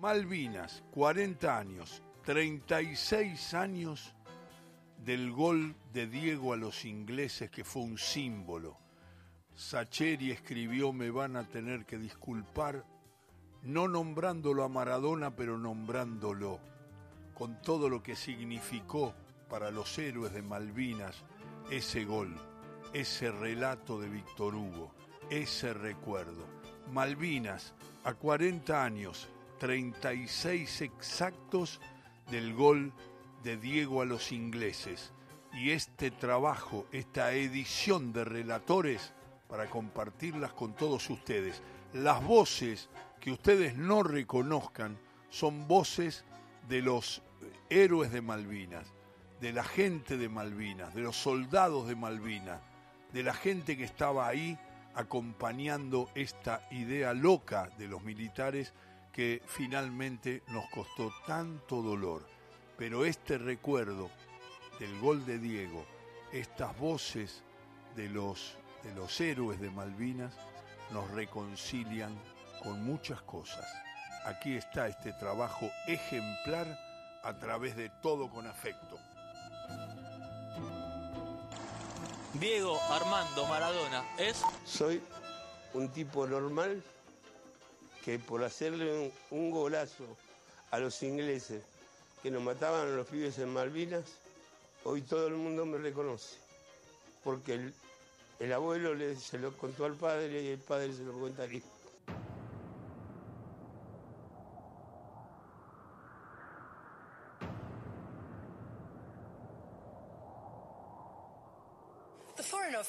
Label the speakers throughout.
Speaker 1: Malvinas, 40 años, 36 años del gol de Diego a los ingleses que fue un símbolo. Sacheri escribió me van a tener que disculpar, no nombrándolo a Maradona, pero nombrándolo, con todo lo que significó para los héroes de Malvinas ese gol, ese relato de Víctor Hugo, ese recuerdo. Malvinas, a 40 años, 36 exactos del gol de Diego a los ingleses. Y este trabajo, esta edición de relatores, para compartirlas con todos ustedes. Las voces que ustedes no reconozcan son voces de los héroes de Malvinas, de la gente de Malvinas, de los soldados de Malvinas, de la gente que estaba ahí acompañando esta idea loca de los militares que finalmente nos costó tanto dolor. Pero este recuerdo del gol de Diego, estas voces de los, de los héroes de Malvinas, nos reconcilian con muchas cosas. Aquí está este trabajo ejemplar a través de todo con afecto.
Speaker 2: Diego Armando Maradona es...
Speaker 3: Soy un tipo normal que por hacerle un, golazo a los ingleses que nos mataban a los pibes en Malvinas, hoy todo el mundo me reconoce. Porque el, abuelo se lo contó al padre y el padre se lo cuenta al hijo.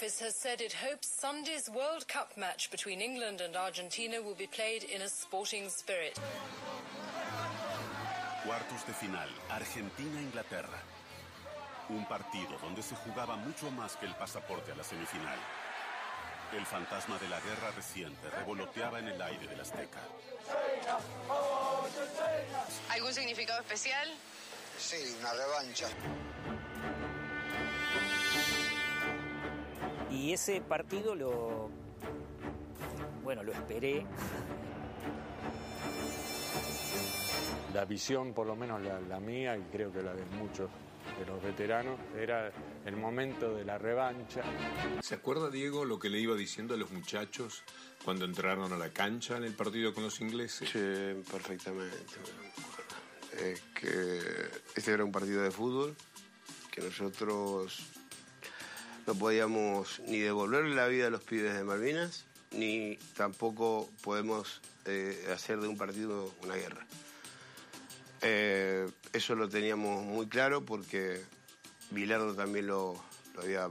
Speaker 4: Office has said it hopes Sunday's World Cup match between England and Argentina will be played in a sporting spirit.
Speaker 5: Cuartos de final, Argentina-Inglaterra. Un partido donde se jugaba mucho más que el pasaporte a la semifinal. El fantasma de la guerra reciente revoloteaba en el aire del Azteca.
Speaker 6: ¿Algún significado especial?
Speaker 7: Sí, una revancha.
Speaker 8: Y ese partido lo. Bueno, lo esperé.
Speaker 9: La visión, por lo menos la, la mía, y creo que la de muchos de los veteranos, era el momento de la revancha.
Speaker 10: ¿Se acuerda, Diego, lo que le iba diciendo a los muchachos cuando entraron a la cancha en el partido con los ingleses?
Speaker 3: Sí, perfectamente. Eh, que este era un partido de fútbol, que nosotros no podíamos ni devolverle la vida a los pibes de Malvinas, ni tampoco podemos eh, hacer de un partido una guerra. Eh, eso lo teníamos muy claro porque Bilardo también lo, lo había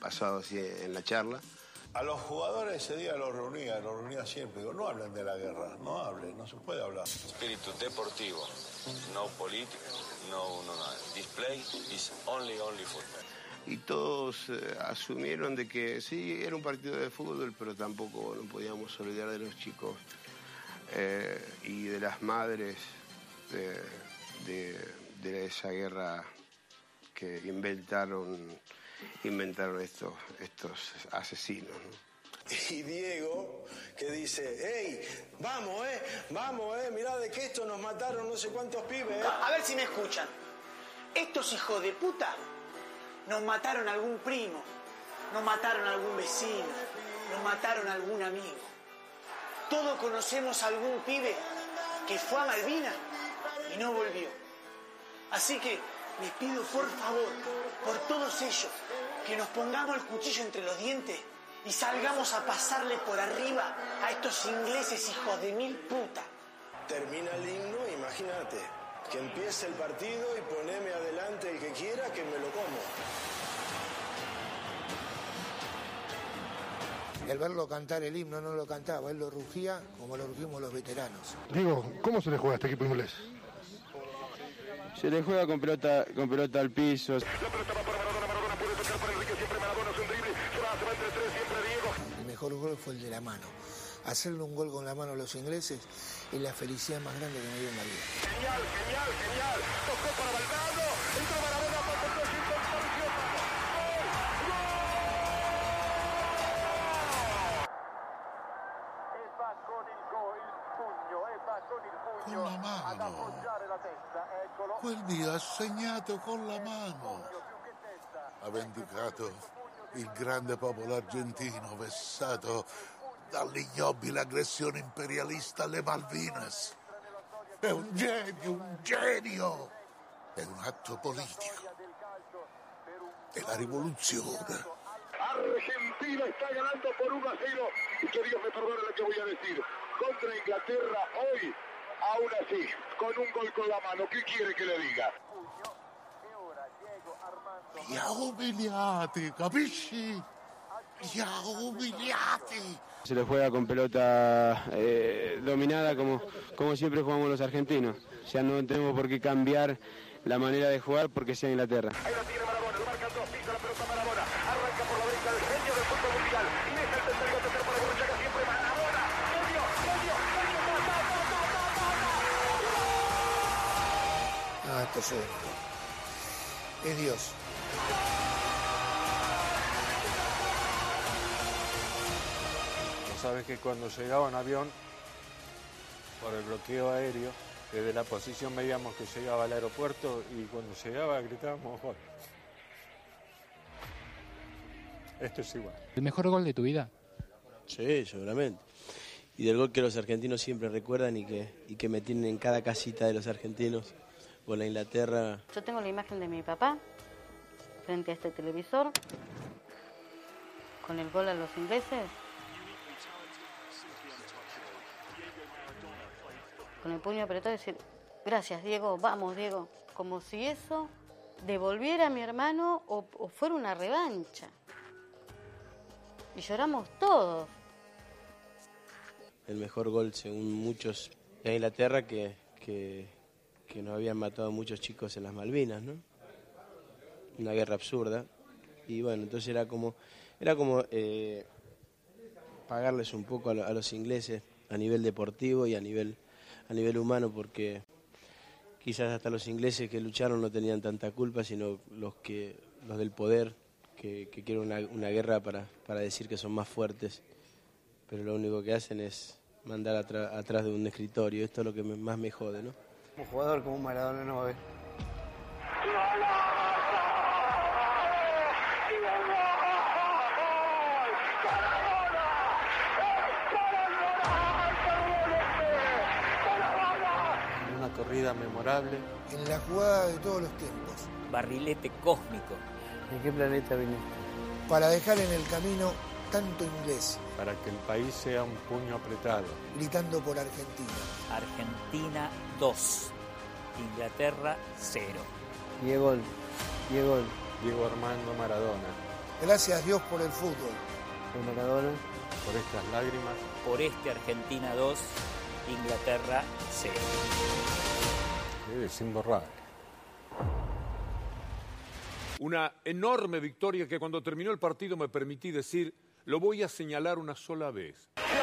Speaker 3: pasado así en la charla.
Speaker 11: A los jugadores ese día los reunía, los reunía siempre. Digo, no hablen de la guerra, no hablen, no se puede hablar.
Speaker 12: Espíritu deportivo, no política, no, no nada. Display is only, only football.
Speaker 3: Y todos eh, asumieron de que sí, era un partido de fútbol, pero tampoco no podíamos olvidar de los chicos eh, y de las madres de, de- de esa guerra que inventaron, inventaron estos, estos asesinos. ¿no?
Speaker 11: Y Diego, que dice, hey, vamos, eh, vamos, eh, mirá de que esto nos mataron no sé cuántos pibes, eh.
Speaker 13: A ver si me escuchan. Estos hijos de puta nos mataron a algún primo, nos mataron a algún vecino, nos mataron a algún amigo. Todos conocemos a algún pibe que fue a Malvinas y no volvió. Así que les pido por favor, por todos ellos, que nos pongamos el cuchillo entre los dientes y salgamos a pasarle por arriba a estos ingleses hijos de mil puta.
Speaker 11: Termina el himno, imagínate, que empiece el partido y poneme adelante el que quiera que me lo como.
Speaker 14: El verlo cantar el himno no lo cantaba, él lo rugía como lo rugimos los veteranos.
Speaker 15: Digo, ¿cómo se le juega a este equipo inglés?
Speaker 16: Se le juega con pelota, con pelota al piso.
Speaker 14: El mejor gol fue el de la mano. Hacerle un gol con la mano a los ingleses es la felicidad más grande que me dio en la vida.
Speaker 17: Genial, genial, genial. Tocó para Valgado. Entró Maradona para el
Speaker 18: Con la mano. Quel dì ha segnato con la mano. Ha vendicato il grande popolo argentino vessato dall'ignobile aggressione imperialista alle Malvinas. È un genio, un genio. È un atto politico. È la rivoluzione.
Speaker 17: Argentina está ganando por 1 a 0 y que Dios me perdone lo que voy a decir. Contra Inglaterra hoy, aún así, con un gol con la mano. ¿Qué quiere que le diga?
Speaker 18: Li ha umiliati, capisci?
Speaker 16: Se le juega con pelota eh, dominada como, como siempre jugamos los argentinos. O sea, no tenemos por qué cambiar la manera de jugar porque sea Inglaterra.
Speaker 17: Ahí la tiene Marabona, lo marcan dos, pisa la pelota Marabona, arranca por la derecha el genio del fútbol mundial y deja el tercero tercer para Borruchaga siempre Marabona, genio, genio, genio, ta, ta, ta, ta, ta, ta, ta.
Speaker 14: No, esto. Es Dios.
Speaker 9: Vos sabés que cuando llegaba un avión, por el bloqueo aéreo, desde la posición veíamos que llegaba al aeropuerto y cuando llegaba gritábamos gol. Esto es igual.
Speaker 19: ¿El mejor gol de tu vida?
Speaker 20: Sí, seguramente. Y del gol que los argentinos siempre recuerdan y que, y que me tienen en cada casita de los argentinos. Con la Inglaterra,
Speaker 21: Yo tengo la imagen de mi papá frente a este televisor con el gol a los ingleses. Con el puño apretado y decir, gracias Diego, vamos Diego. Como si eso devolviera a mi hermano o, fuera una revancha. Y lloramos todos.
Speaker 20: el mejor gol según muchos de Inglaterra que, que, que nos habían matado muchos chicos en las Malvinas, ¿no? Una guerra absurda. Y bueno, entonces era como, era como eh, pagarles un poco a, a los ingleses a nivel deportivo y a nivel, a nivel humano, porque quizás hasta los ingleses que lucharon no tenían tanta culpa, sino los que los del poder que, quieren una, una guerra para, para decir que son más fuertes, pero lo único que hacen es mandar atrás de un escritorio. Esto es lo que más me jode, ¿no?
Speaker 22: Como jugador, como Maradona no va a ver.
Speaker 9: Corrida memorable.
Speaker 14: En la jugada de todos los tiempos.
Speaker 8: Barrilete cósmico.
Speaker 22: ¿De qué planeta viniste?
Speaker 14: Para dejar en el camino tanto inglés,
Speaker 9: Para que el país sea un puño apretado.
Speaker 14: gritando por Argentina.
Speaker 8: Argentina 2. Inglaterra 0.
Speaker 22: Diego, Diego,
Speaker 9: Diego Armando Maradona.
Speaker 14: Gracias Dios por el fútbol.
Speaker 22: por Maradona.
Speaker 9: Por estas lágrimas.
Speaker 8: Por este Argentina 2. Inglaterra 0.
Speaker 9: Es imborrable.
Speaker 10: Una enorme victoria que cuando terminó el partido me permití decir, lo voy a señalar una sola vez.
Speaker 17: Quiero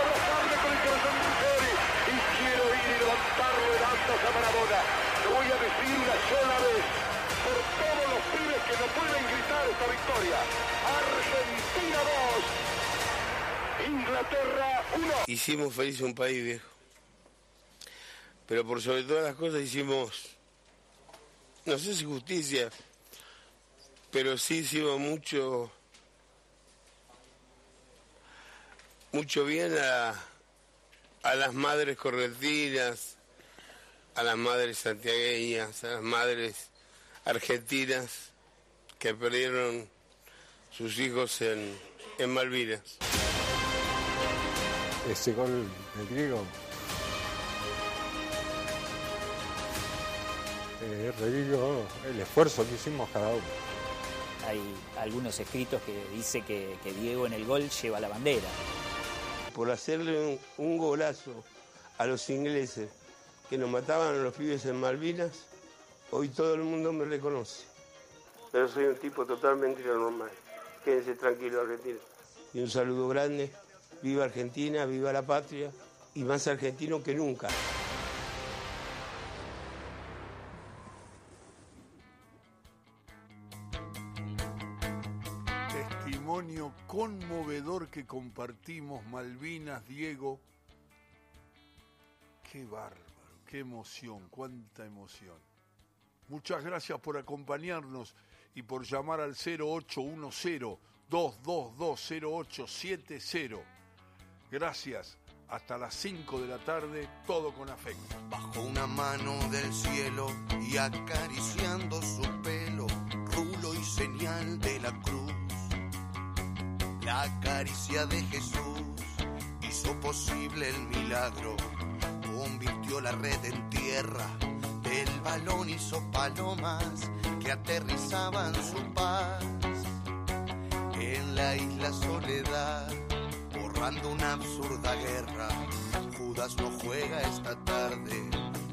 Speaker 17: abrazarle con el corazón sincero y quiero ir y levantarle danzas a Marabona. Lo voy a decir una sola vez por todos los pibes que no pueden gritar esta victoria. Argentina 2, Inglaterra 1.
Speaker 3: Hicimos feliz un país, viejo. Pero por sobre todas las cosas hicimos, no sé si justicia, pero sí hicimos mucho, mucho bien a, a las madres correntinas, a las madres santiagueñas, a las madres argentinas que perdieron sus hijos en, en Malvinas.
Speaker 9: Ese gol del griego. Eh, revivo el esfuerzo que hicimos cada uno.
Speaker 8: Hay algunos escritos que dice que, que Diego en el gol lleva la bandera.
Speaker 3: por hacerle un, un golazo a los ingleses que nos mataban a los pibes en Malvinas, hoy todo el mundo me reconoce. Pero soy un tipo totalmente normal. Quédense tranquilos, Argentina. Y un saludo grande. Viva Argentina, viva la patria y más argentino que nunca.
Speaker 1: Testimonio conmovedor que compartimos Malvinas, Diego, Qué bárbaro, qué emoción, cuánta emoción. Muchas gracias por acompañarnos y por llamar al 0810-222-0870. Gracias. Hasta las 5 de la tarde, todo con afecto.
Speaker 23: Bajo una mano del cielo y acariciando su pelo, rulo y señal de la cruz. La caricia de Jesús hizo posible el milagro, convirtió la red en tierra, del balón hizo palomas que aterrizaban su paz. En la isla Soledad, una absurda guerra, Judas no juega esta tarde,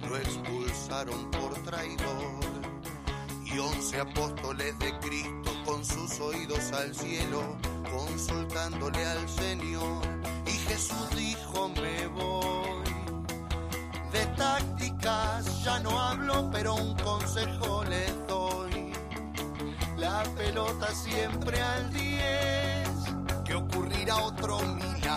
Speaker 23: lo expulsaron por traidor. Y once apóstoles de Cristo con sus oídos al cielo, consultándole al Señor. Y Jesús dijo, me voy. De tácticas ya no hablo, pero un consejo les doy. La pelota siempre al 10, que ocurrirá otro El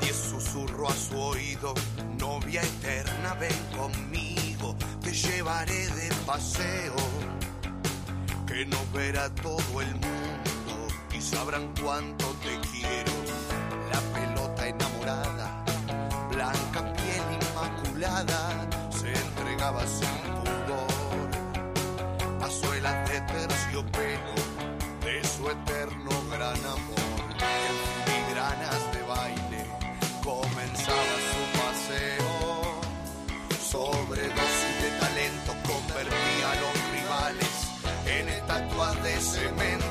Speaker 23: 10 susurró a su oído, novia eterna, ven conmigo, te llevaré de paseo, que nos verá todo el mundo y sabrán cuánto te quiero. La pelota enamorada, blanca piel inmaculada, se entregaba sin pudor a suelas de terciopelo de su eterno gran amor. receber